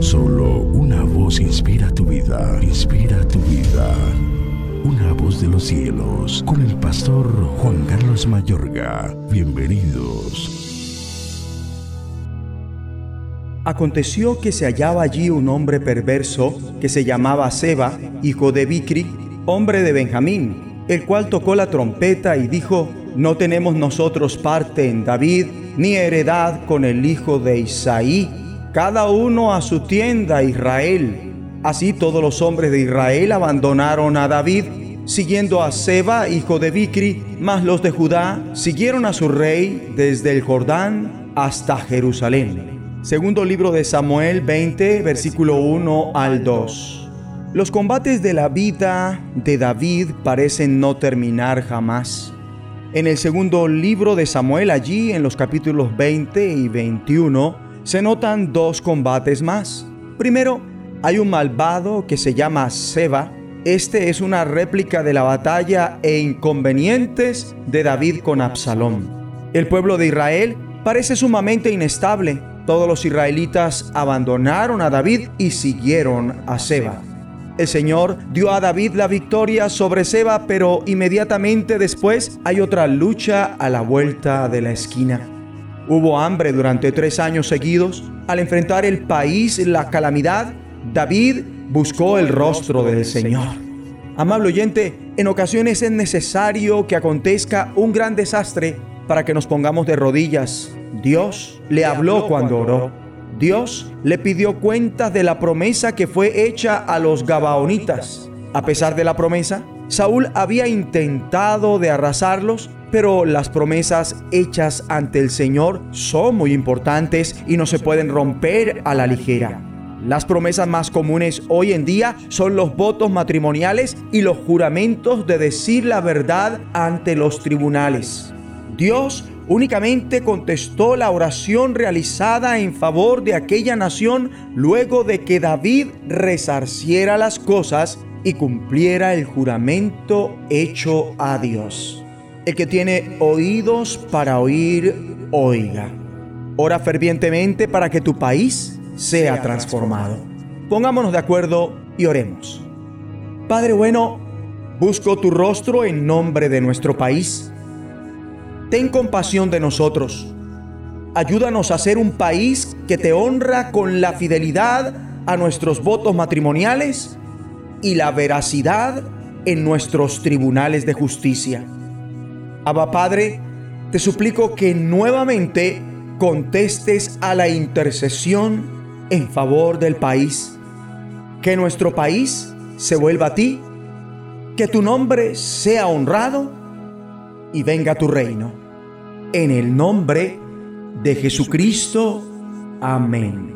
Solo una voz inspira tu vida, inspira tu vida. Una voz de los cielos, con el pastor Juan Carlos Mayorga. Bienvenidos. Aconteció que se hallaba allí un hombre perverso que se llamaba Seba, hijo de Bicri, hombre de Benjamín, el cual tocó la trompeta y dijo, no tenemos nosotros parte en David, ni heredad con el hijo de Isaí, cada uno a su tienda Israel. Así todos los hombres de Israel abandonaron a David, siguiendo a Seba, hijo de Bicri, mas los de Judá siguieron a su rey desde el Jordán hasta Jerusalén. Segundo libro de Samuel 20, versículo 1 al 2. Los combates de la vida de David parecen no terminar jamás. En el segundo libro de Samuel, allí en los capítulos 20 y 21, se notan dos combates más. Primero, hay un malvado que se llama Seba. Este es una réplica de la batalla e inconvenientes de David con Absalón. El pueblo de Israel parece sumamente inestable. Todos los israelitas abandonaron a David y siguieron a Seba. El Señor dio a David la victoria sobre Seba, pero inmediatamente después hay otra lucha a la vuelta de la esquina. Hubo hambre durante tres años seguidos. Al enfrentar el país la calamidad, David buscó el rostro del Señor. Amable oyente, en ocasiones es necesario que acontezca un gran desastre para que nos pongamos de rodillas. Dios le habló cuando oró. Dios le pidió cuentas de la promesa que fue hecha a los Gabaonitas. A pesar de la promesa, Saúl había intentado de arrasarlos, pero las promesas hechas ante el Señor son muy importantes y no se pueden romper a la ligera. Las promesas más comunes hoy en día son los votos matrimoniales y los juramentos de decir la verdad ante los tribunales. Dios únicamente contestó la oración realizada en favor de aquella nación luego de que David resarciera las cosas y cumpliera el juramento hecho a Dios. El que tiene oídos para oír, oiga. Ora fervientemente para que tu país sea transformado. Pongámonos de acuerdo y oremos. Padre bueno, busco tu rostro en nombre de nuestro país ten compasión de nosotros. Ayúdanos a ser un país que te honra con la fidelidad a nuestros votos matrimoniales y la veracidad en nuestros tribunales de justicia. Abba Padre, te suplico que nuevamente contestes a la intercesión en favor del país. Que nuestro país se vuelva a ti, que tu nombre sea honrado y venga tu reino. En el nombre de Jesucristo. Amén.